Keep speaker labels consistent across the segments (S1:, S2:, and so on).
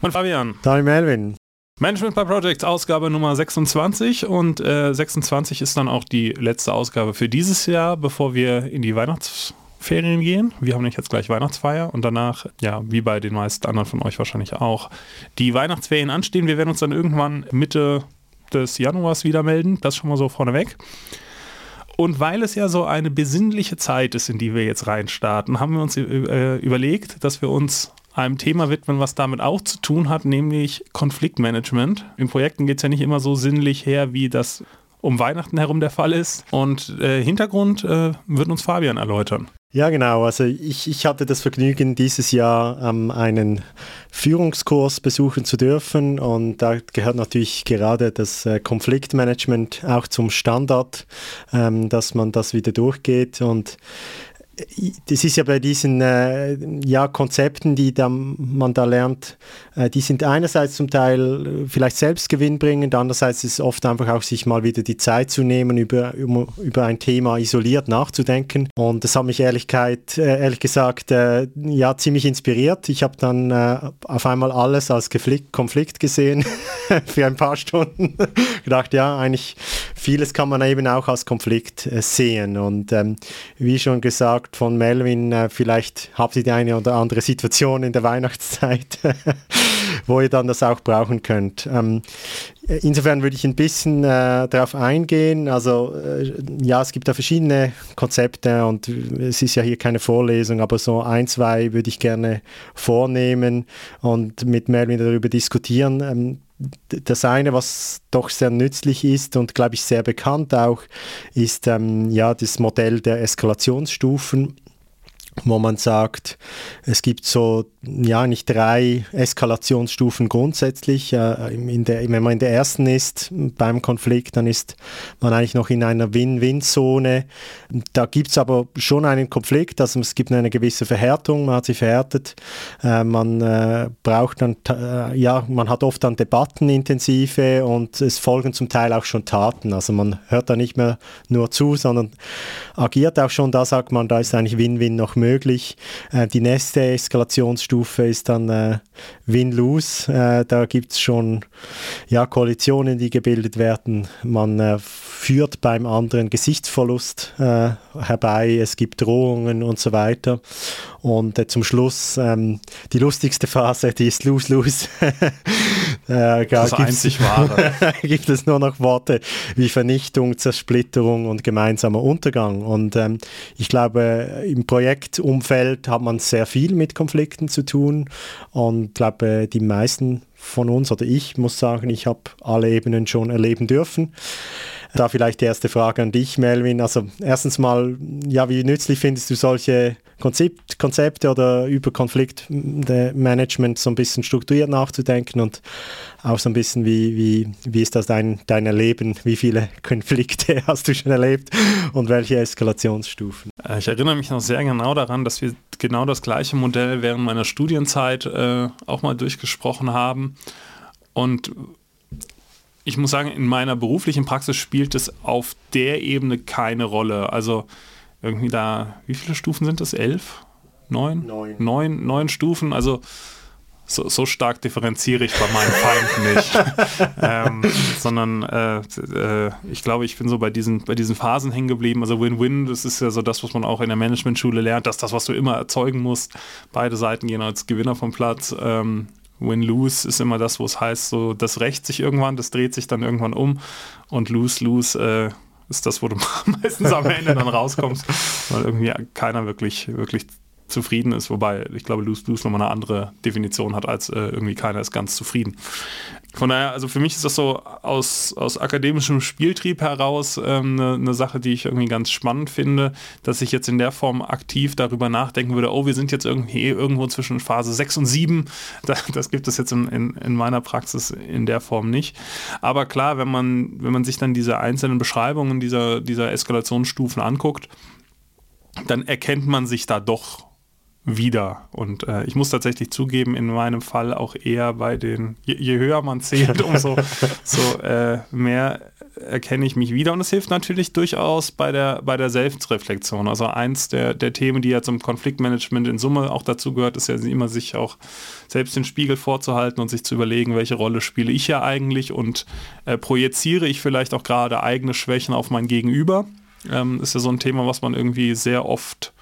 S1: Und Fabian.
S2: Daniel Melvin.
S1: Management by Projects, Ausgabe Nummer 26 und äh, 26 ist dann auch die letzte Ausgabe für dieses Jahr, bevor wir in die Weihnachtsferien gehen. Wir haben nämlich jetzt gleich Weihnachtsfeier und danach, ja, wie bei den meisten anderen von euch wahrscheinlich auch, die Weihnachtsferien anstehen. Wir werden uns dann irgendwann Mitte des Januars wieder melden, das schon mal so vorneweg. Und weil es ja so eine besinnliche Zeit ist, in die wir jetzt reinstarten, haben wir uns äh, überlegt, dass wir uns einem Thema widmen, was damit auch zu tun hat, nämlich Konfliktmanagement. In Projekten geht es ja nicht immer so sinnlich her, wie das um Weihnachten herum der Fall ist. Und äh, Hintergrund äh, wird uns Fabian erläutern.
S2: Ja, genau. Also ich, ich hatte das Vergnügen, dieses Jahr ähm, einen Führungskurs besuchen zu dürfen. Und da gehört natürlich gerade das äh, Konfliktmanagement auch zum Standard, ähm, dass man das wieder durchgeht. Und das ist ja bei diesen äh, ja, Konzepten, die da, man da lernt, äh, die sind einerseits zum Teil äh, vielleicht selbst gewinnbringend, andererseits ist es oft einfach auch, sich mal wieder die Zeit zu nehmen, über, über ein Thema isoliert nachzudenken. Und das hat mich Ehrlichkeit, äh, ehrlich gesagt äh, ja, ziemlich inspiriert. Ich habe dann äh, auf einmal alles als Konflikt, Konflikt gesehen für ein paar Stunden. gedacht, ja, eigentlich vieles kann man eben auch als Konflikt sehen. Und ähm, wie schon gesagt, von Melvin, äh, vielleicht habt ihr die eine oder andere Situation in der Weihnachtszeit, wo ihr dann das auch brauchen könnt. Ähm, insofern würde ich ein bisschen äh, darauf eingehen. Also äh, ja, es gibt da verschiedene Konzepte und es ist ja hier keine Vorlesung, aber so ein, zwei würde ich gerne vornehmen und mit Melvin darüber diskutieren. Ähm, das eine, was doch sehr nützlich ist und glaube ich sehr bekannt auch, ist ähm, ja das Modell der Eskalationsstufen wo man sagt, es gibt so, ja, nicht drei Eskalationsstufen grundsätzlich. Äh, der, wenn man in der ersten ist beim Konflikt, dann ist man eigentlich noch in einer Win-Win-Zone. Da gibt es aber schon einen Konflikt, also es gibt eine gewisse Verhärtung, man hat sich verhärtet. Äh, man äh, braucht dann, ja, man hat oft dann Debatten intensive und es folgen zum Teil auch schon Taten. Also man hört da nicht mehr nur zu, sondern agiert auch schon. Da sagt man, da ist eigentlich Win-Win noch möglich möglich. Äh, die nächste Eskalationsstufe ist dann äh, Win-Lose. Äh, da gibt es schon ja, Koalitionen, die gebildet werden. Man führt beim anderen Gesichtsverlust herbei. Es gibt Drohungen und so weiter. Und äh, zum Schluss ähm, die lustigste Phase, die ist Lose-Lose.
S1: äh, das einzig wahre.
S2: gibt es nur noch Worte wie Vernichtung, Zersplitterung und gemeinsamer Untergang. Und ähm, ich glaube, im Projektumfeld hat man sehr viel mit Konflikten zu tun und glaube, die meisten von uns oder ich muss sagen, ich habe alle Ebenen schon erleben dürfen. Da vielleicht die erste Frage an dich, Melvin. Also erstens mal, ja, wie nützlich findest du solche Konzept, Konzepte oder über Konfliktmanagement so ein bisschen strukturiert nachzudenken und auch so ein bisschen, wie, wie, wie ist das dein, dein Erleben? Wie viele Konflikte hast du schon erlebt und welche Eskalationsstufen?
S1: Äh, ich erinnere mich noch sehr genau daran, dass wir genau das gleiche Modell während meiner Studienzeit äh, auch mal durchgesprochen haben. Und ich muss sagen, in meiner beruflichen Praxis spielt es auf der Ebene keine Rolle. Also irgendwie da, wie viele Stufen sind das? Elf? Neun? Neun. Neun, neun Stufen. Also so, so stark differenziere ich bei meinen Feinden nicht. ähm, sondern äh, äh, ich glaube, ich bin so bei diesen, bei diesen Phasen hängen geblieben. Also Win-Win, das ist ja so das, was man auch in der Managementschule lernt, dass das, was du immer erzeugen musst, beide Seiten gehen als Gewinner vom Platz. Ähm, Win-Lose ist immer das, wo es heißt, so das rächt sich irgendwann, das dreht sich dann irgendwann um und Lose-Lose äh, ist das, wo du meistens am Ende dann rauskommst, weil irgendwie keiner wirklich, wirklich zufrieden ist, wobei ich glaube, Lose-Lose nochmal eine andere Definition hat, als äh, irgendwie keiner ist ganz zufrieden. Von daher, also für mich ist das so aus, aus akademischem Spieltrieb heraus ähm, eine, eine, Sache, die ich irgendwie ganz spannend finde, dass ich jetzt in der Form aktiv darüber nachdenken würde, oh, wir sind jetzt irgendwie irgendwo zwischen Phase 6 und 7. Das, das gibt es jetzt in, in, in, meiner Praxis in der Form nicht. Aber klar, wenn man, wenn man sich dann diese einzelnen Beschreibungen dieser, dieser Eskalationsstufen anguckt, dann erkennt man sich da doch wieder. Und äh, ich muss tatsächlich zugeben, in meinem Fall auch eher bei den, je, je höher man zählt, umso so, äh, mehr erkenne ich mich wieder und es hilft natürlich durchaus bei der, bei der Selbstreflexion. Also eins der, der Themen, die ja zum Konfliktmanagement in Summe auch dazu gehört, ist ja immer sich auch selbst den Spiegel vorzuhalten und sich zu überlegen, welche Rolle spiele ich ja eigentlich und äh, projiziere ich vielleicht auch gerade eigene Schwächen auf mein Gegenüber. Ähm, ist ja so ein Thema, was man irgendwie sehr oft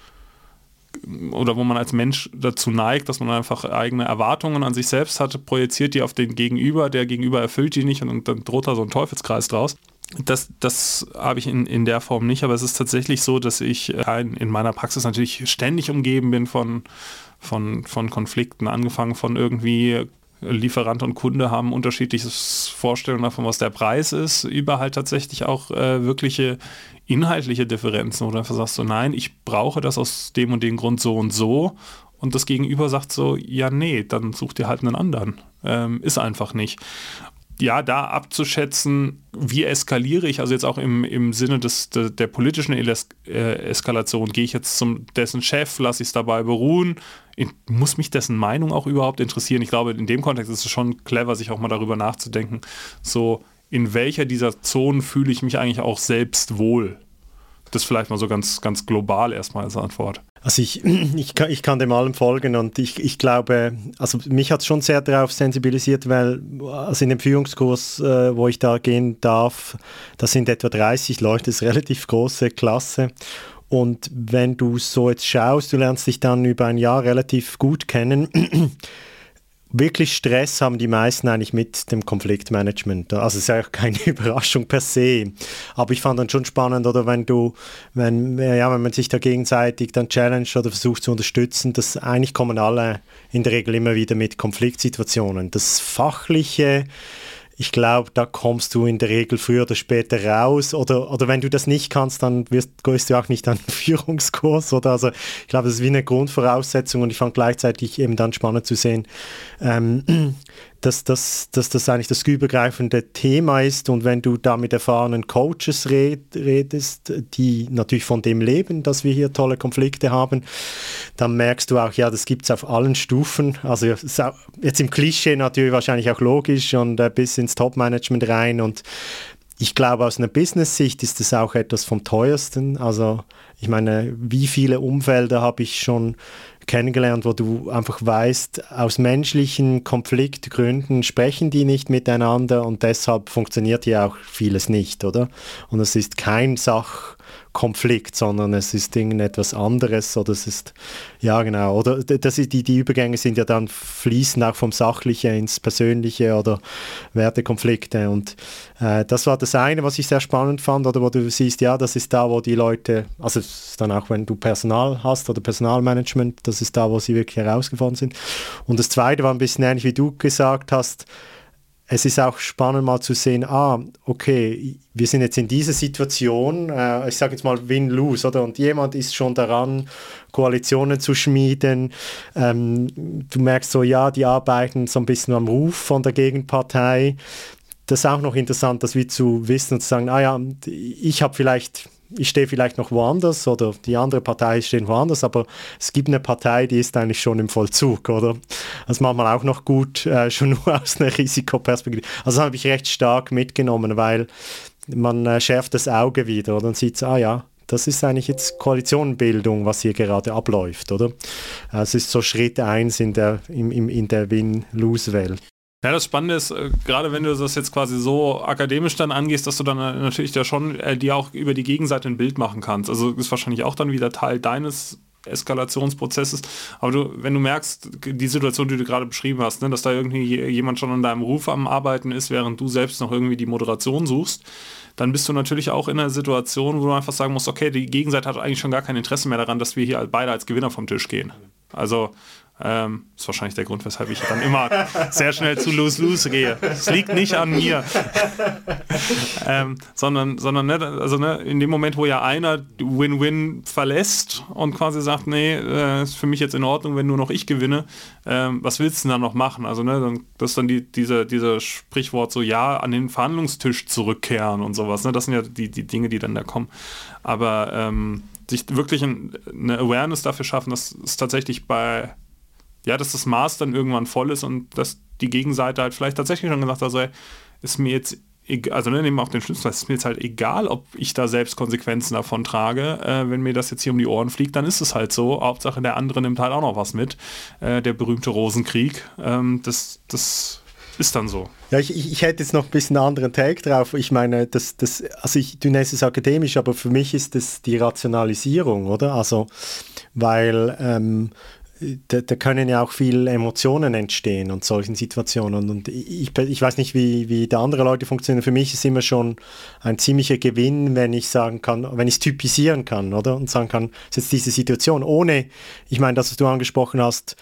S1: oder wo man als Mensch dazu neigt, dass man einfach eigene Erwartungen an sich selbst hat, projiziert die auf den Gegenüber, der Gegenüber erfüllt die nicht und, dann droht da so ein Teufelskreis draus. Das, das habe ich in, in der Form nicht, aber es ist tatsächlich so, dass ich äh, in meiner Praxis natürlich ständig umgeben bin von, von, von Konflikten, angefangen von irgendwie Lieferant und Kunde haben unterschiedliches Vorstellungen davon, was der Preis ist, über halt tatsächlich auch äh, wirkliche inhaltliche Differenzen, du einfach sagst so, nein, ich brauche das aus dem und dem Grund so und so und das Gegenüber sagt so, ja nee, dann such dir halt einen anderen. Ähm, ist einfach nicht ja, da abzuschätzen, wie eskaliere ich, also jetzt auch im, im Sinne des, de, der politischen Eles äh, Eskalation, gehe ich jetzt zum dessen Chef, lasse ich es dabei beruhen, ich, muss mich dessen Meinung auch überhaupt interessieren? Ich glaube, in dem Kontext ist es schon clever, sich auch mal darüber nachzudenken, so in welcher dieser Zonen fühle ich mich eigentlich auch selbst wohl? Das vielleicht mal so ganz, ganz global erstmal als Antwort.
S2: Also ich, ich, kann, ich kann dem allem folgen und ich, ich glaube, also mich hat es schon sehr darauf sensibilisiert, weil also in dem Führungskurs, äh, wo ich da gehen darf, da sind etwa 30 Leute, das ist eine relativ große Klasse. Und wenn du so jetzt schaust, du lernst dich dann über ein Jahr relativ gut kennen wirklich Stress haben die meisten eigentlich mit dem Konfliktmanagement. Also es ist ja auch keine Überraschung per se. Aber ich fand dann schon spannend, oder wenn du, wenn, ja, wenn man sich da gegenseitig dann challenge oder versucht zu unterstützen, dass eigentlich kommen alle in der Regel immer wieder mit Konfliktsituationen. Das Fachliche, ich glaube, da kommst du in der Regel früher oder später raus. Oder, oder wenn du das nicht kannst, dann wirst, gehst du auch nicht an den Führungskurs. Oder also ich glaube, das ist wie eine Grundvoraussetzung und ich fand gleichzeitig eben dann spannend zu sehen, ähm, dass, dass, dass das eigentlich das übergreifende Thema ist und wenn du da mit erfahrenen Coaches red, redest, die natürlich von dem leben, dass wir hier tolle Konflikte haben, dann merkst du auch, ja, das gibt es auf allen Stufen. Also jetzt im Klischee natürlich wahrscheinlich auch logisch und äh, bis ins Top-Management rein und ich glaube, aus einer Business-Sicht ist das auch etwas vom teuersten. Also ich meine, wie viele Umfelder habe ich schon kennengelernt, wo du einfach weißt, aus menschlichen Konfliktgründen sprechen die nicht miteinander und deshalb funktioniert hier auch vieles nicht, oder? Und es ist kein Sach Konflikt, sondern es ist irgendetwas anderes oder es ist, ja genau, oder das ist, die, die Übergänge sind ja dann fließen auch vom Sachliche ins Persönliche oder Wertekonflikte und äh, das war das eine, was ich sehr spannend fand oder wo du siehst, ja, das ist da, wo die Leute, also dann auch, wenn du Personal hast oder Personalmanagement, das ist da, wo sie wirklich herausgefunden sind. Und das zweite war ein bisschen ähnlich, wie du gesagt hast, es ist auch spannend mal zu sehen, ah, okay, wir sind jetzt in dieser Situation, äh, ich sage jetzt mal Win-Lose, oder? Und jemand ist schon daran, Koalitionen zu schmieden. Ähm, du merkst so, ja, die arbeiten so ein bisschen am Ruf von der Gegenpartei. Das ist auch noch interessant, das wie zu wissen und zu sagen, ah ja, ich habe vielleicht ich stehe vielleicht noch woanders oder die andere Partei steht woanders, aber es gibt eine Partei, die ist eigentlich schon im Vollzug, oder? Das macht man auch noch gut, äh, schon nur aus einer Risikoperspektive. Also habe ich recht stark mitgenommen, weil man äh, schärft das Auge wieder oder? und sieht, ah ja, das ist eigentlich jetzt Koalitionenbildung, was hier gerade abläuft, oder? Es ist so Schritt 1 in der, in, in der Win-Lose-Welt.
S1: Ja, das Spannende ist, äh, gerade wenn du das jetzt quasi so akademisch dann angehst, dass du dann äh, natürlich da schon äh, dir auch über die Gegenseite ein Bild machen kannst. Also ist wahrscheinlich auch dann wieder Teil deines Eskalationsprozesses. Aber du, wenn du merkst, die Situation, die du gerade beschrieben hast, ne, dass da irgendwie jemand schon an deinem Ruf am Arbeiten ist, während du selbst noch irgendwie die Moderation suchst, dann bist du natürlich auch in einer Situation, wo du einfach sagen musst, okay, die Gegenseite hat eigentlich schon gar kein Interesse mehr daran, dass wir hier beide als Gewinner vom Tisch gehen. Also ähm, ist wahrscheinlich der Grund, weshalb ich dann immer sehr schnell zu Lose-Lose gehe. Es liegt nicht an mir. ähm, sondern, sondern ne, also ne, in dem Moment, wo ja einer Win-Win verlässt und quasi sagt, nee, äh, ist für mich jetzt in Ordnung, wenn nur noch ich gewinne, ähm, was willst du denn dann noch machen? Also ne, das ist dann die, diese, diese Sprichwort so, ja, an den Verhandlungstisch zurückkehren und sowas. Ne? Das sind ja die, die Dinge, die dann da kommen. Aber ähm, sich wirklich eine Awareness dafür schaffen, dass es tatsächlich bei ja, dass das Maß dann irgendwann voll ist und dass die Gegenseite halt vielleicht tatsächlich schon gesagt hat, also, ist mir jetzt also ne, nehmen wir auch den Fall, es ist mir jetzt halt egal, ob ich da selbst Konsequenzen davon trage. Äh, wenn mir das jetzt hier um die Ohren fliegt, dann ist es halt so. Hauptsache der andere nimmt halt auch noch was mit. Äh, der berühmte Rosenkrieg. Ähm, das, das ist dann so.
S2: Ja, ich, ich hätte jetzt noch ein bisschen einen anderen Take drauf. Ich meine, das, das, also ich, du nennst es akademisch, aber für mich ist das die Rationalisierung, oder? Also, weil ähm, da, da, können ja auch viele Emotionen entstehen und solchen Situationen. Und ich, ich weiß nicht, wie, wie da andere Leute funktionieren. Für mich ist immer schon ein ziemlicher Gewinn, wenn ich sagen kann, wenn ich es typisieren kann, oder? Und sagen kann, es ist jetzt diese Situation, ohne, ich meine, das, was du angesprochen hast,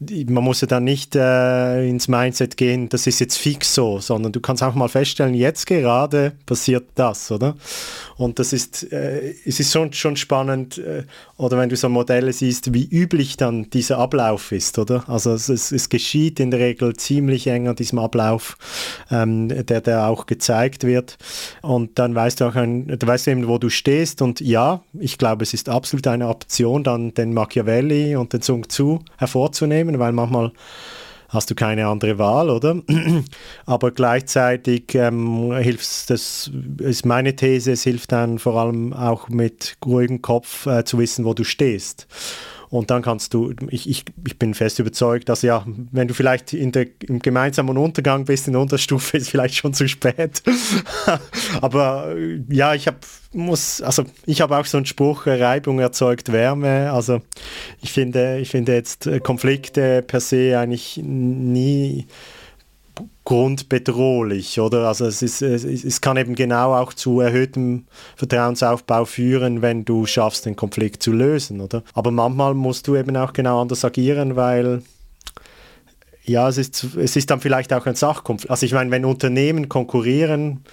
S2: man muss ja dann nicht äh, ins Mindset gehen, das ist jetzt fix so, sondern du kannst auch mal feststellen, jetzt gerade passiert das, oder? Und das ist, äh, es ist schon, schon spannend, äh, oder wenn du so Modelle siehst, wie üblich dann dieser Ablauf ist, oder? Also es, es, es geschieht in der Regel ziemlich eng an diesem Ablauf, ähm, der, der auch gezeigt wird. Und dann weißt du auch, ein, du weißt eben, wo du stehst. Und ja, ich glaube, es ist absolut eine Option, dann den Machiavelli und den Sun Tzu hervorzunehmen nehmen, weil manchmal hast du keine andere Wahl, oder? Aber gleichzeitig ähm, hilft das, ist meine These, es hilft dann vor allem auch mit ruhigem Kopf äh, zu wissen, wo du stehst. Und dann kannst du, ich, ich, ich bin fest überzeugt, dass ja, wenn du vielleicht in der, im gemeinsamen Untergang bist, in der Unterstufe, ist vielleicht schon zu spät. Aber ja, ich habe muss, also ich habe auch so einen Spruch, Reibung erzeugt Wärme. Also ich finde, ich finde jetzt äh, Konflikte per se eigentlich nie grundbedrohlich, oder? Also es, ist, es, es kann eben genau auch zu erhöhtem Vertrauensaufbau führen, wenn du schaffst, den Konflikt zu lösen, oder? Aber manchmal musst du eben auch genau anders agieren, weil ja, es ist, es ist dann vielleicht auch ein Sachkonflikt. Also ich meine, wenn Unternehmen konkurrieren,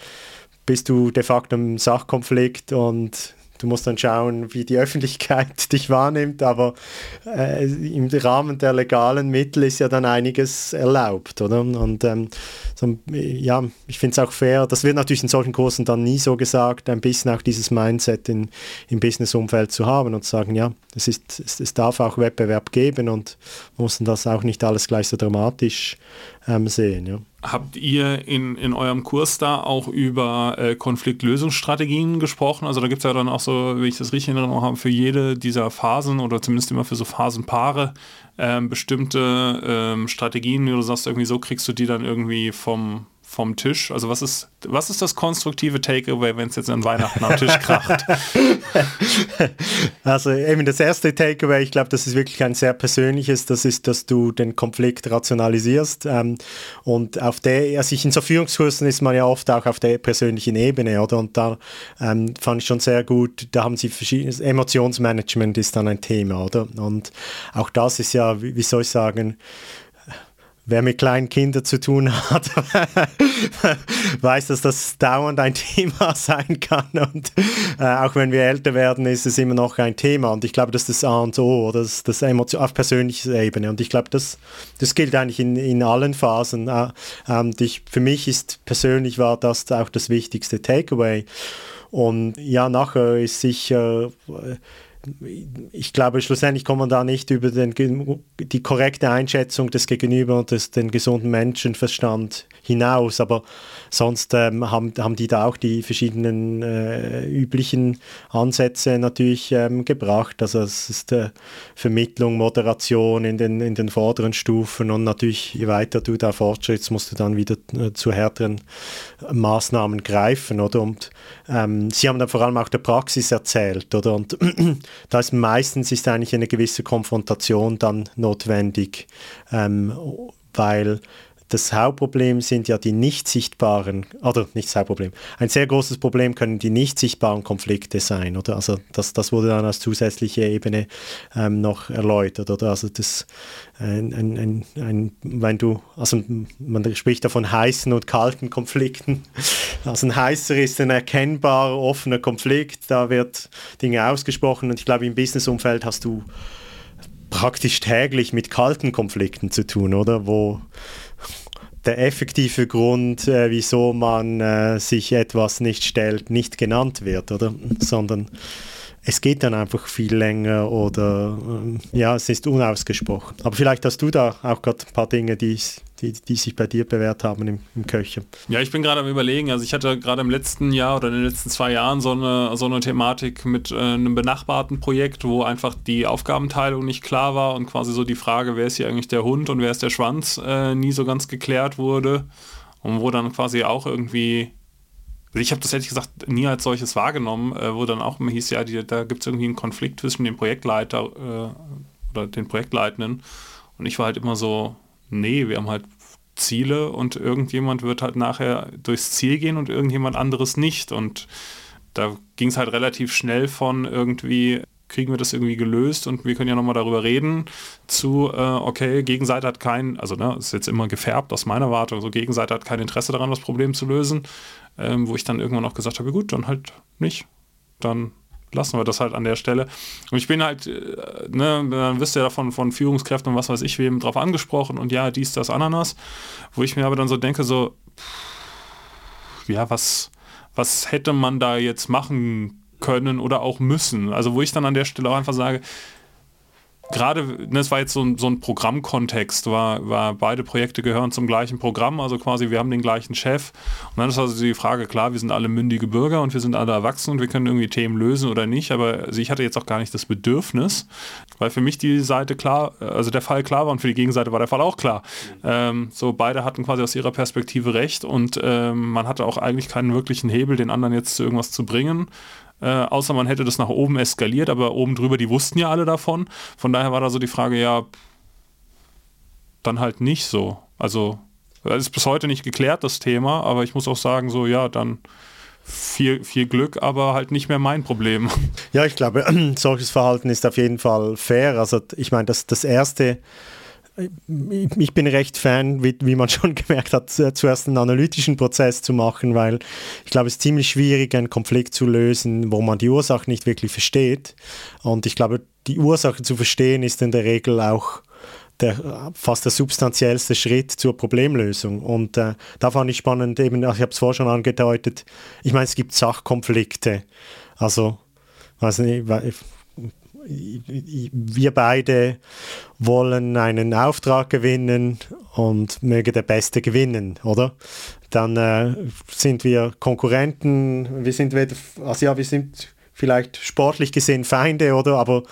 S2: bist du de facto im Sachkonflikt und Du musst dann schauen, wie die Öffentlichkeit dich wahrnimmt, aber äh, im Rahmen der legalen Mittel ist ja dann einiges erlaubt, oder? Und ähm, so, ja, ich finde es auch fair, das wird natürlich in solchen Kursen dann nie so gesagt, ein bisschen auch dieses Mindset in, im Businessumfeld zu haben und zu sagen, ja, es, ist, es, es darf auch Wettbewerb geben und muss das auch nicht alles gleich so dramatisch ähm, sehen, ja.
S1: Habt ihr in, in eurem Kurs da auch über äh, Konfliktlösungsstrategien gesprochen? Also da gibt es ja dann auch so, wie ich das richtig in Erinnerung habe, für jede dieser Phasen oder zumindest immer für so Phasenpaare ähm, bestimmte ähm, Strategien, wie du sagst, irgendwie so kriegst du die dann irgendwie vom, vom Tisch? Also was ist, was ist das konstruktive Takeaway, wenn es jetzt an Weihnachten am Tisch kracht?
S2: also eben das erste Takeaway, ich glaube, das ist wirklich ein sehr persönliches, das ist, dass du den Konflikt rationalisierst ähm, und auf der, also in so Führungskursen ist man ja oft auch auf der persönlichen Ebene, oder? Und da ähm, fand ich schon sehr gut, da haben sie verschiedenes, Emotionsmanagement ist dann ein Thema, oder? Und auch das ist ja, wie soll ich sagen, wer mit kleinen Kindern zu tun hat, weiß, dass das dauernd ein Thema sein kann. Und äh, auch wenn wir älter werden, ist es immer noch ein Thema. Und ich glaube, das ist das A und O, oder das, das Emotion auf persönlicher Ebene. Und ich glaube, das, das gilt eigentlich in, in allen Phasen. Äh, und ich, für mich ist persönlich war das auch das wichtigste Takeaway. Und ja, nachher ist sicher äh, ich glaube, schlussendlich kommt man da nicht über den, die korrekte Einschätzung des Gegenüber und des, den gesunden Menschenverstand hinaus. Aber sonst ähm, haben, haben die da auch die verschiedenen äh, üblichen Ansätze natürlich ähm, gebracht. Also es ist äh, Vermittlung, Moderation in den, in den vorderen Stufen und natürlich, je weiter du da fortschrittst, musst du dann wieder äh, zu härteren Maßnahmen greifen. Oder? Und ähm, sie haben dann vor allem auch der Praxis erzählt. Oder? Und da ist meistens ist eigentlich eine gewisse Konfrontation dann notwendig, ähm, weil das Hauptproblem sind ja die nicht sichtbaren, oder nicht das Hauptproblem, ein sehr großes Problem können die nicht sichtbaren Konflikte sein, oder? Also das, das wurde dann als zusätzliche Ebene ähm, noch erläutert, oder? Also das, ein, ein, ein, wenn du, also man spricht da von heißen und kalten Konflikten. Also ein heißer ist ein erkennbarer, offener Konflikt, da wird Dinge ausgesprochen und ich glaube im Businessumfeld hast du praktisch täglich mit kalten Konflikten zu tun, oder? Wo der effektive Grund, äh, wieso man äh, sich etwas nicht stellt, nicht genannt wird, oder? Sondern es geht dann einfach viel länger oder äh, ja, es ist unausgesprochen. Aber vielleicht hast du da auch gerade ein paar Dinge, die, die, die sich bei dir bewährt haben im, im Köchen.
S1: Ja, ich bin gerade am überlegen, also ich hatte gerade im letzten Jahr oder in den letzten zwei Jahren so eine, so eine Thematik mit äh, einem benachbarten Projekt, wo einfach die Aufgabenteilung nicht klar war und quasi so die Frage, wer ist hier eigentlich der Hund und wer ist der Schwanz, äh, nie so ganz geklärt wurde und wo dann quasi auch irgendwie ich habe das ehrlich gesagt nie als solches wahrgenommen, äh, wo dann auch immer hieß, ja, die, da gibt es irgendwie einen Konflikt zwischen dem Projektleiter äh, oder den Projektleitenden. Und ich war halt immer so, nee, wir haben halt Ziele und irgendjemand wird halt nachher durchs Ziel gehen und irgendjemand anderes nicht. Und da ging es halt relativ schnell von irgendwie, kriegen wir das irgendwie gelöst und wir können ja nochmal darüber reden, zu, äh, okay, Gegenseite hat kein, also ne, ist jetzt immer gefärbt aus meiner Warte, so Gegenseite hat kein Interesse daran, das Problem zu lösen ähm, wo ich dann irgendwann auch gesagt habe, gut, dann halt nicht. Dann lassen wir das halt an der Stelle. Und ich bin halt, äh, ne, dann wirst du ja davon von Führungskräften und was weiß ich, wem drauf angesprochen und ja, dies, das, Ananas, wo ich mir aber dann so denke, so, ja, was, was hätte man da jetzt machen können oder auch müssen? Also wo ich dann an der Stelle auch einfach sage, gerade, das war jetzt so ein, so ein Programmkontext, war, war beide Projekte gehören zum gleichen Programm, also quasi wir haben den gleichen Chef. Und dann ist also die Frage, klar, wir sind alle mündige Bürger und wir sind alle erwachsen und wir können irgendwie Themen lösen oder nicht, aber also ich hatte jetzt auch gar nicht das Bedürfnis, weil für mich die Seite klar, also der Fall klar war und für die Gegenseite war der Fall auch klar. Ähm, so beide hatten quasi aus ihrer Perspektive recht und ähm, man hatte auch eigentlich keinen wirklichen Hebel, den anderen jetzt zu irgendwas zu bringen. Äh, außer man hätte das nach oben eskaliert, aber oben drüber, die wussten ja alle davon. Von daher war da so die Frage, ja, dann halt nicht so. Also, das ist bis heute nicht geklärt, das Thema, aber ich muss auch sagen, so, ja, dann viel, viel Glück, aber halt nicht mehr mein Problem.
S2: Ja, ich glaube, solches Verhalten ist auf jeden Fall fair. Also, ich meine, das, das erste ich bin recht Fan, wie, wie, man schon gemerkt hat, zuerst einen analytischen Prozess zu machen, weil ich glaube, es ist ziemlich schwierig, einen Konflikt zu lösen, wo man die Ursache nicht wirklich versteht. Und ich glaube, die Ursache zu verstehen ist in der Regel auch der, fast der substanziellste Schritt zur Problemlösung. Und äh, da fand ich spannend, eben, ich habe es vorher schon angedeutet, ich meine, es gibt Sachkonflikte. Also, weiß nicht, wir beide wollen einen Auftrag gewinnen und möge der Beste gewinnen, oder? Dann äh, sind wir Konkurrenten, wir sind weder, also ja, wir sind vielleicht sportlich gesehen Feinde, oder? Aber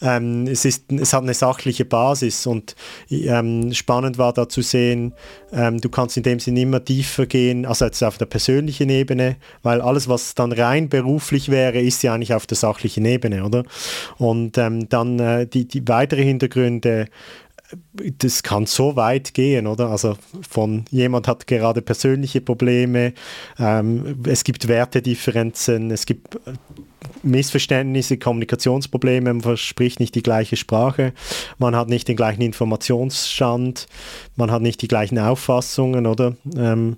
S2: ähm, es, ist, es hat eine sachliche Basis und ähm, spannend war da zu sehen, ähm, du kannst in dem Sinne immer tiefer gehen, also jetzt auf der persönlichen Ebene, weil alles, was dann rein beruflich wäre, ist ja eigentlich auf der sachlichen Ebene, oder? Und ähm, dann äh, die, die weitere Hintergründe das kann so weit gehen, oder? Also von jemand hat gerade persönliche Probleme, ähm, es gibt Wertedifferenzen, es gibt äh, Missverständnisse, Kommunikationsprobleme, man verspricht nicht die gleiche Sprache, man hat nicht den gleichen Informationsstand, man hat nicht die gleichen Auffassungen, oder? Ähm,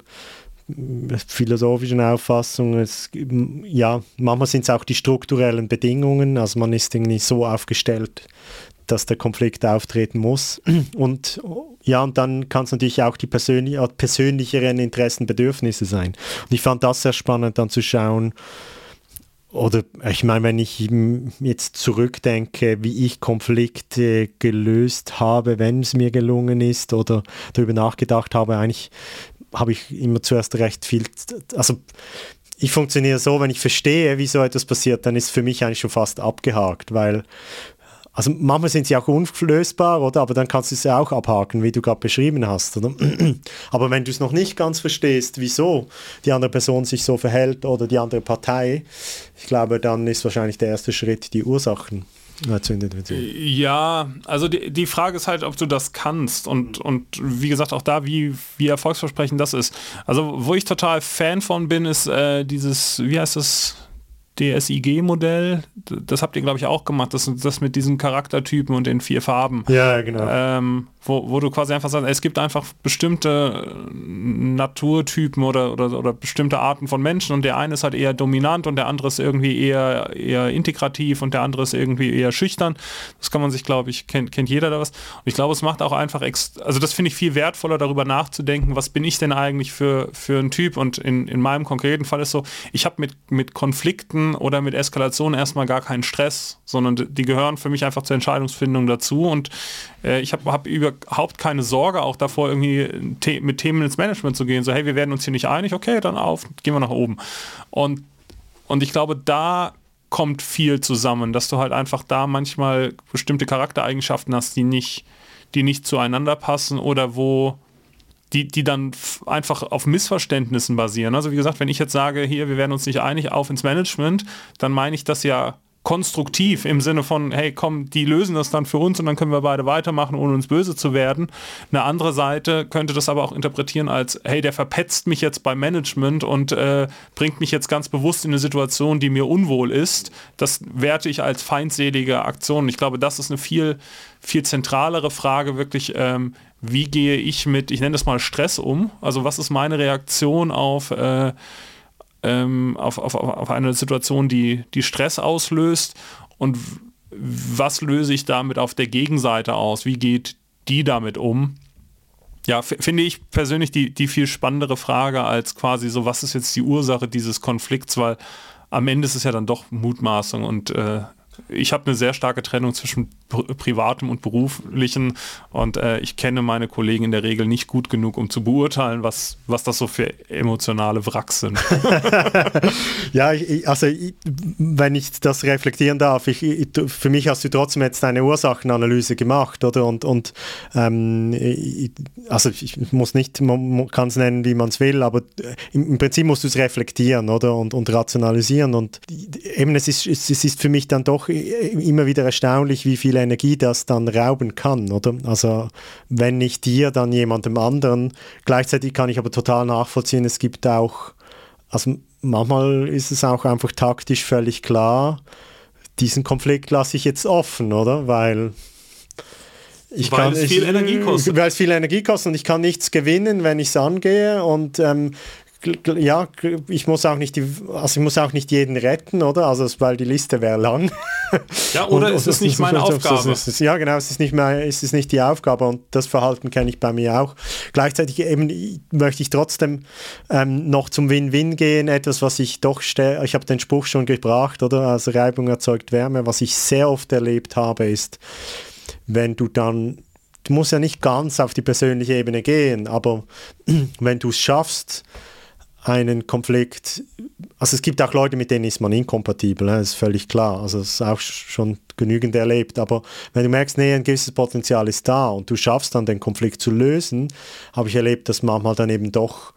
S2: philosophischen Auffassungen. Es, ja, manchmal sind es auch die strukturellen Bedingungen, also man ist irgendwie so aufgestellt, dass der Konflikt auftreten muss. Und ja, und dann kann es natürlich auch die persönlich, persönlicheren Interessen, Bedürfnisse sein. Und ich fand das sehr spannend, dann zu schauen, oder ich meine, wenn ich jetzt zurückdenke, wie ich Konflikte gelöst habe, wenn es mir gelungen ist oder darüber nachgedacht habe, eigentlich habe ich immer zuerst recht viel, also ich funktioniere so, wenn ich verstehe, wie so etwas passiert, dann ist für mich eigentlich schon fast abgehakt, weil also manchmal sind sie auch unlösbar, oder? Aber dann kannst du es ja auch abhaken, wie du gerade beschrieben hast, oder? Aber wenn du es noch nicht ganz verstehst, wieso die andere Person sich so verhält oder die andere Partei, ich glaube, dann ist wahrscheinlich der erste Schritt die Ursachen.
S1: Ja, also die, die Frage ist halt, ob du das kannst und, und wie gesagt auch da, wie, wie erfolgsversprechend das ist. Also wo ich total Fan von bin, ist äh, dieses, wie heißt das, DSIG-Modell, das habt ihr, glaube ich, auch gemacht, das, das mit diesen Charaktertypen und den vier Farben.
S2: Ja, genau.
S1: Ähm, wo, wo du quasi einfach sagst, es gibt einfach bestimmte Naturtypen oder, oder, oder bestimmte Arten von Menschen und der eine ist halt eher dominant und der andere ist irgendwie eher, eher integrativ und der andere ist irgendwie eher schüchtern. Das kann man sich, glaube ich, kennt, kennt jeder da was. Und ich glaube, es macht auch einfach, also das finde ich viel wertvoller, darüber nachzudenken, was bin ich denn eigentlich für, für ein Typ und in, in meinem konkreten Fall ist so, ich habe mit, mit Konflikten Oder mit Eskalation erstmal gar keinen Stress, sondern die gehören für mich einfach zur Entscheidungsfindung dazu und äh, ich habe hab überhaupt keine Sorge auch davor, irgendwie the mit Themen ins Management zu gehen, so hey, wir werden uns hier nicht einig, okay, dann auf, gehen wir nach oben. Und, und ich glaube, da kommt viel zusammen, dass du halt einfach da manchmal bestimmte Charaktereigenschaften hast, die nicht, die nicht zueinander passen oder wo die, die dann einfach auf Missverständnissen basieren. Also wie gesagt, wenn ich jetzt sage, hier, wir werden uns nicht einig auf ins Management, dann meine ich das ja konstruktiv im Sinne von, hey, komm, die lösen das dann für uns und dann können wir beide weitermachen, ohne uns böse zu werden. Eine andere Seite könnte das aber auch interpretieren als, hey, der verpetzt mich jetzt beim Management und äh, bringt mich jetzt ganz bewusst in eine Situation, die mir unwohl ist. Das werte ich als feindselige Aktion. Ich glaube, das ist eine viel, viel zentralere Frage, wirklich, ähm, wie gehe ich mit, ich nenne das mal Stress um? Also was ist meine Reaktion auf äh, ähm, auf, auf, auf eine Situation, die, die Stress auslöst und was löse ich damit auf der Gegenseite aus? Wie geht die damit um? Ja, finde ich persönlich die, die viel spannendere Frage als quasi so, was ist jetzt die Ursache dieses Konflikts, weil am Ende ist es ja dann doch Mutmaßung und äh, ich habe eine sehr starke Trennung zwischen privatem und beruflichen und äh, ich kenne meine Kollegen in der Regel nicht gut genug, um zu beurteilen, was, was das so für emotionale Wracks sind.
S2: ja, ich, also ich, wenn ich das reflektieren darf, ich, für mich hast du trotzdem jetzt eine Ursachenanalyse gemacht, oder? Und, und ähm, also ich muss nicht, man kann es nennen, wie man es will, aber im, im Prinzip musst du es reflektieren, oder? Und, und rationalisieren und eben es ist, es ist für mich dann doch immer wieder erstaunlich, wie viel Energie das dann rauben kann, oder? Also wenn nicht dir, dann jemandem anderen. Gleichzeitig kann ich aber total nachvollziehen, es gibt auch, also manchmal ist es auch einfach taktisch völlig klar, diesen Konflikt lasse ich jetzt offen, oder? Weil
S1: ich weil kann, es viel ich, Energie kostet.
S2: Weil es viel Energie kostet und ich kann nichts gewinnen, wenn ich es angehe. Und ähm, ja, ich muss auch nicht die, also ich muss auch nicht jeden retten, oder? Also weil die Liste wäre lang.
S1: Ja, oder und, es ist nicht meine Aufgabe.
S2: Ist, ja, genau, es ist nicht mehr, es ist nicht die Aufgabe und das Verhalten kenne ich bei mir auch. Gleichzeitig eben möchte ich trotzdem ähm, noch zum Win-Win gehen, etwas, was ich doch, ich habe den Spruch schon gebracht, oder? Also Reibung erzeugt Wärme. Was ich sehr oft erlebt habe, ist, wenn du dann du musst ja nicht ganz auf die persönliche Ebene gehen, aber wenn du es schaffst, einen Konflikt, also es gibt auch Leute, mit denen ist man inkompatibel, das ist völlig klar, also das ist auch schon genügend erlebt, aber wenn du merkst, nee, ein gewisses Potenzial ist da und du schaffst dann den Konflikt zu lösen, habe ich erlebt, dass manchmal dann eben doch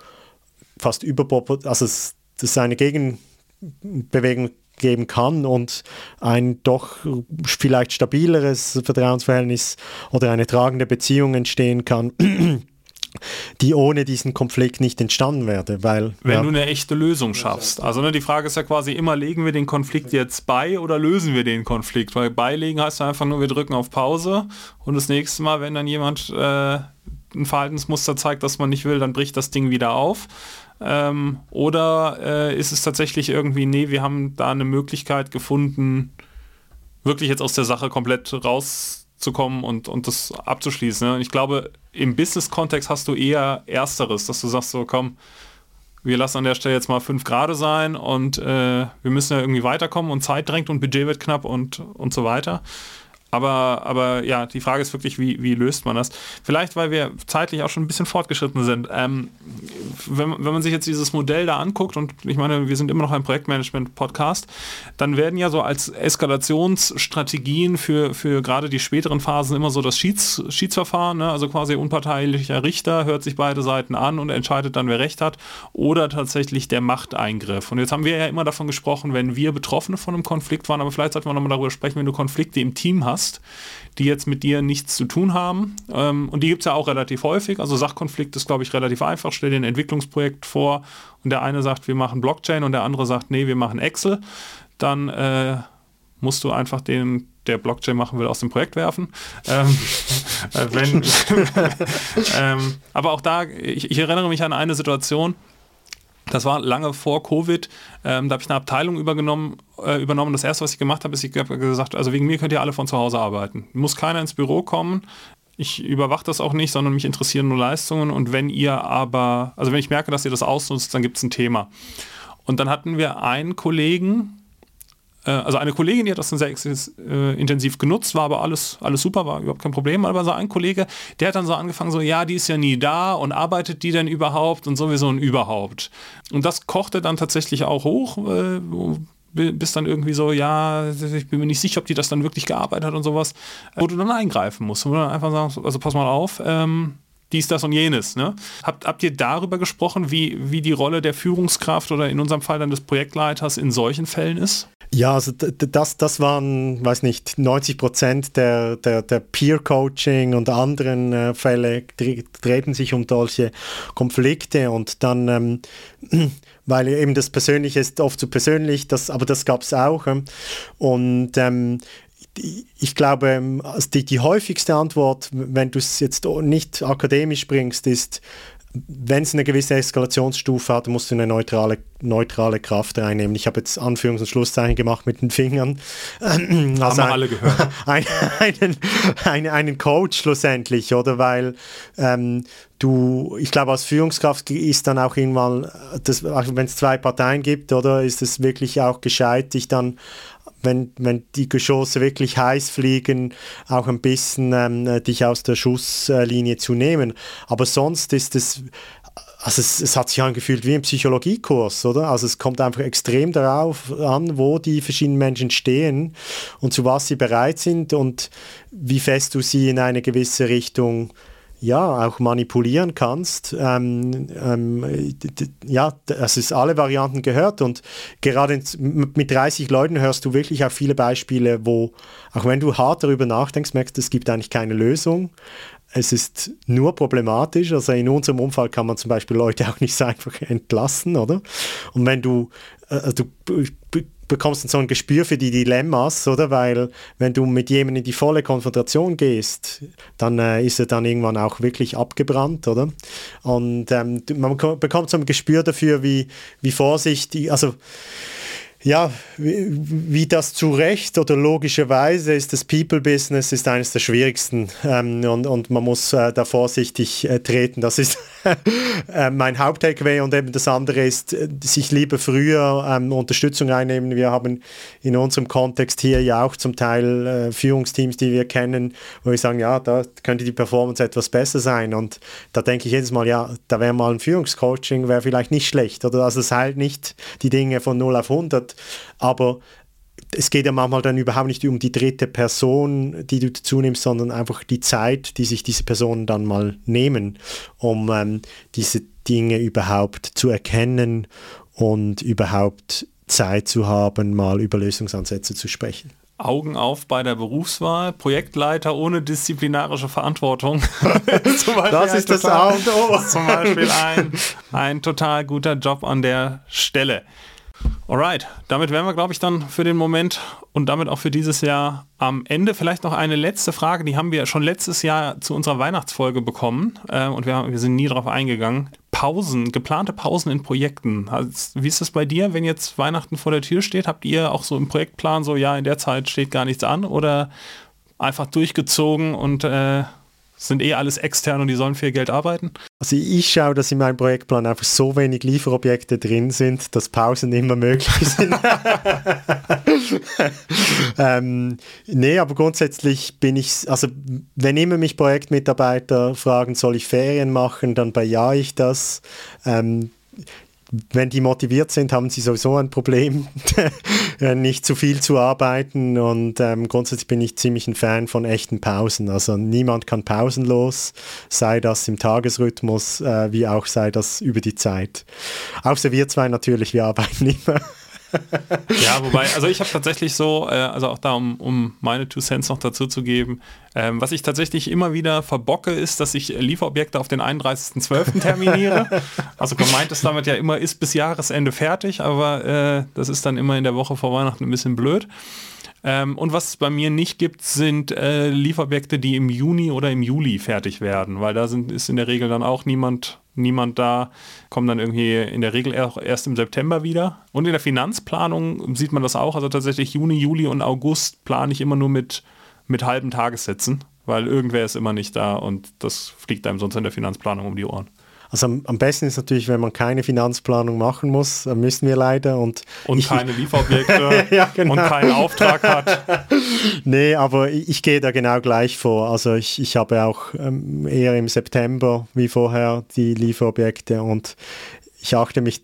S2: fast überproportional, also es, dass eine Gegenbewegung geben kann und ein doch vielleicht stabileres Vertrauensverhältnis oder eine tragende Beziehung entstehen kann die ohne diesen Konflikt nicht entstanden wäre. Weil,
S1: Wenn ja, du eine echte Lösung schaffst. Also ne, die Frage ist ja quasi immer, legen wir den Konflikt jetzt bei oder lösen wir den Konflikt? Weil beilegen heißt einfach nur, wir drücken auf Pause und das nächste Mal, wenn dann jemand äh, ein Verhaltensmuster zeigt, das man nicht will, dann bricht das Ding wieder auf. Ähm, oder äh, ist es tatsächlich irgendwie, nee, wir haben da eine Möglichkeit gefunden, wirklich jetzt aus der Sache komplett rauszukommen und, und das abzuschließen. Ne? Und ich glaube, im Business-Kontext hast du eher Ersteres, dass du sagst so, komm, wir lassen an der Stelle jetzt mal fünf Grad sein und äh, wir müssen ja irgendwie weiterkommen und Zeit drängt und Budget wird knapp und, und so weiter. Aber, aber ja, die Frage ist wirklich, wie, wie löst man das? Vielleicht, weil wir zeitlich auch schon ein bisschen fortgeschritten sind. Ähm, wenn, wenn man sich jetzt dieses Modell da anguckt, und ich meine, wir sind immer noch ein Projektmanagement-Podcast, dann werden ja so als Eskalationsstrategien für, für gerade die späteren Phasen immer so das Schieds, Schiedsverfahren, ne? also quasi unparteilicher Richter hört sich beide Seiten an und entscheidet dann, wer recht hat, oder tatsächlich der Machteingriff. Und jetzt haben wir ja immer davon gesprochen, wenn wir Betroffene von einem Konflikt waren, aber vielleicht sollten wir nochmal darüber sprechen, wenn du Konflikte im Team hast, hast, die jetzt mit dir nichts zu tun haben. Ähm, und die gibt es ja auch relativ häufig. Also Sachkonflikt ist, glaube ich, relativ einfach. Stell dir ein Entwicklungsprojekt vor und der eine sagt, wir machen Blockchain und der andere sagt, nee, wir machen Excel. Dann äh, musst du einfach den, der Blockchain machen will, aus dem Projekt werfen. Ähm, äh, wenn, ähm, aber auch da, ich, ich erinnere mich an eine Situation, das war lange vor Covid. Ähm, da habe ich eine Abteilung übergenommen, äh, übernommen. Das erste, was ich gemacht habe, ist, ich habe gesagt, also wegen mir könnt ihr alle von zu Hause arbeiten. Muss keiner ins Büro kommen. Ich überwache das auch nicht, sondern mich interessieren nur Leistungen. Und wenn ihr aber, also wenn ich merke, dass ihr das ausnutzt, dann gibt es ein Thema. Und dann hatten wir einen Kollegen, also eine Kollegin, die hat das dann sehr äh, intensiv genutzt, war aber alles, alles super, war überhaupt kein Problem. Aber so ein Kollege, der hat dann so angefangen, so, ja, die ist ja nie da und arbeitet die denn überhaupt und sowieso ein Überhaupt. Und das kochte dann tatsächlich auch hoch, äh, bis dann irgendwie so, ja, ich bin mir nicht sicher, ob die das dann wirklich gearbeitet hat und sowas, wo du dann eingreifen musst. Wo du dann einfach sagst, also pass mal auf, ähm, dies, das und jenes. Ne? Habt, habt ihr darüber gesprochen, wie, wie die Rolle der Führungskraft oder in unserem Fall dann des Projektleiters in solchen Fällen ist?
S2: Ja, also das, das waren, weiß nicht, 90 Prozent der, der, der Peer-Coaching und anderen äh, Fälle treten sich um solche Konflikte und dann, ähm, weil eben das Persönliche ist oft zu persönlich, das, aber das gab es auch. Ähm, und ähm, ich glaube, ähm, also die, die häufigste Antwort, wenn du es jetzt nicht akademisch bringst, ist, wenn es eine gewisse Eskalationsstufe hat, musst du eine neutrale, neutrale Kraft reinnehmen. Ich habe jetzt Anführungs- und Schlusszeichen gemacht mit den Fingern.
S1: Also Haben wir alle gehört.
S2: Ein, einen, einen, einen Coach schlussendlich, oder? Weil ähm, du, ich glaube, als Führungskraft ist dann auch irgendwann, wenn es zwei Parteien gibt, oder, ist es wirklich auch gescheit, dich dann wenn, wenn die Geschosse wirklich heiß fliegen, auch ein bisschen ähm, dich aus der Schusslinie zu nehmen. Aber sonst ist es also es, es, hat sich angefühlt wie ein Psychologiekurs, oder? Also es kommt einfach extrem darauf an, wo die verschiedenen Menschen stehen und zu was sie bereit sind und wie fest du sie in eine gewisse Richtung ja, auch manipulieren kannst. Ähm, ähm, ja, das ist alle Varianten gehört und gerade mit 30 Leuten hörst du wirklich auch viele Beispiele, wo, auch wenn du hart darüber nachdenkst, merkst es gibt eigentlich keine Lösung. Es ist nur problematisch. Also in unserem Umfall kann man zum Beispiel Leute auch nicht so einfach entlassen, oder? Und wenn du, äh, du bekommst so ein Gespür für die Dilemmas, oder? Weil wenn du mit jemandem in die volle Konfrontation gehst, dann äh, ist er dann irgendwann auch wirklich abgebrannt, oder? Und ähm, man bekommt so ein Gespür dafür, wie, wie vorsichtig, also ja, wie, wie, das zu Recht oder logischerweise ist das People-Business ist eines der schwierigsten ähm, und, und man muss äh, da vorsichtig äh, treten. Das ist äh, mein Haupt-Takeaway und eben das andere ist, äh, sich lieber früher ähm, Unterstützung einnehmen. Wir haben in unserem Kontext hier ja auch zum Teil äh, Führungsteams, die wir kennen, wo wir sagen, ja, da könnte die Performance etwas besser sein und da denke ich jedes Mal, ja, da wäre mal ein Führungscoaching, wäre vielleicht nicht schlecht oder also es heilt nicht die Dinge von 0 auf 100, aber es geht ja manchmal dann überhaupt nicht um die dritte Person, die du dazu nimmst, sondern einfach die Zeit, die sich diese Personen dann mal nehmen, um ähm, diese Dinge überhaupt zu erkennen und überhaupt Zeit zu haben, mal über Lösungsansätze zu sprechen.
S1: Augen auf bei der Berufswahl, Projektleiter ohne disziplinarische Verantwortung.
S2: das ist das A und O.
S1: Zum Beispiel ein, ein total guter Job an der Stelle. Alright, damit wären wir, glaube ich, dann für den Moment und damit auch für dieses Jahr am Ende. Vielleicht noch eine letzte Frage, die haben wir schon letztes Jahr zu unserer Weihnachtsfolge bekommen äh, und wir, wir, sind nie darauf eingegangen. Pausen, geplante Pausen in Projekten. Also, wie ist das bei dir, wenn jetzt Weihnachten vor der Tür steht? Habt ihr auch so im Projektplan so, ja, in der Zeit steht gar nichts an oder einfach durchgezogen und äh, sind eh alles extern und die sollen viel Geld arbeiten?
S2: Also ich schaue, dass in meinem Projektplan einfach so wenig Lieferobjekte drin sind, dass Pausen immer möglich sind. ähm, nee, aber grundsätzlich bin ich, also wenn immer mich Projektmitarbeiter fragen, soll ich Ferien machen, dann bejahe ich das. Ähm, wenn die motiviert sind, haben sie sowieso ein Problem, nicht zu viel zu arbeiten. Und ähm, grundsätzlich bin ich ziemlich ein Fan von echten Pausen. Also niemand kann pausenlos, sei das im Tagesrhythmus, äh, wie auch sei das über die Zeit. Außer wir zwei natürlich, wir arbeiten immer.
S1: Ja, wobei, also ich habe tatsächlich so, äh, also auch da, um, um meine Two Cents noch dazu zu geben, ähm, was ich tatsächlich immer wieder verbocke, ist, dass ich Lieferobjekte auf den 31.12. terminiere. also gemeint ist damit ja immer, ist bis Jahresende fertig, aber äh, das ist dann immer in der Woche vor Weihnachten ein bisschen blöd. Ähm, und was es bei mir nicht gibt, sind äh, Lieferobjekte, die im Juni oder im Juli fertig werden, weil da sind, ist in der Regel dann auch niemand, niemand da, kommen dann irgendwie in der Regel auch erst im September wieder. Und in der Finanzplanung sieht man das auch, also tatsächlich Juni, Juli und August plane ich immer nur mit, mit halben Tagessätzen, weil irgendwer ist immer nicht da und das fliegt einem sonst in der Finanzplanung um die Ohren.
S2: Also am, am, besten ist natürlich, wenn man keine Finanzplanung machen muss, dann müssen wir leider. Und,
S1: und ich, keine Lieferobjekte ja, genau. und keinen Auftrag hat.
S2: nee, aber ich, ich, gehe da genau gleich vor. Also ich, ich habe auch ähm, eher im September wie vorher die Lieferobjekte und ich achte mich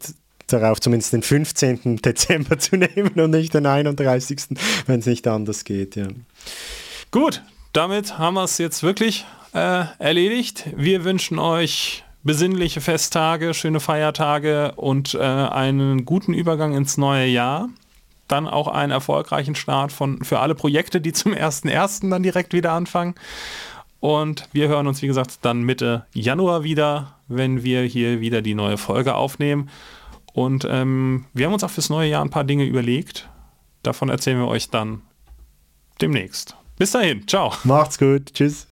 S2: darauf, zumindest den 15. Dezember zu nehmen und nicht den 31., wenn es nicht anders geht. Ja.
S1: Gut, damit haben wir es jetzt wirklich äh, erledigt. Wir wünschen euch besinnliche Festtage, schöne Feiertage und äh, einen guten Übergang ins neue Jahr. Dann auch einen erfolgreichen Start von, für alle Projekte, die zum 1.1. dann direkt wieder anfangen. Und wir hören uns, wie gesagt, dann Mitte Januar wieder, wenn wir hier wieder die neue Folge aufnehmen. Und ähm, wir haben uns auch fürs neue Jahr ein paar Dinge überlegt. Davon erzählen wir euch dann demnächst. Bis dahin, ciao.
S2: Macht's gut, tschüss.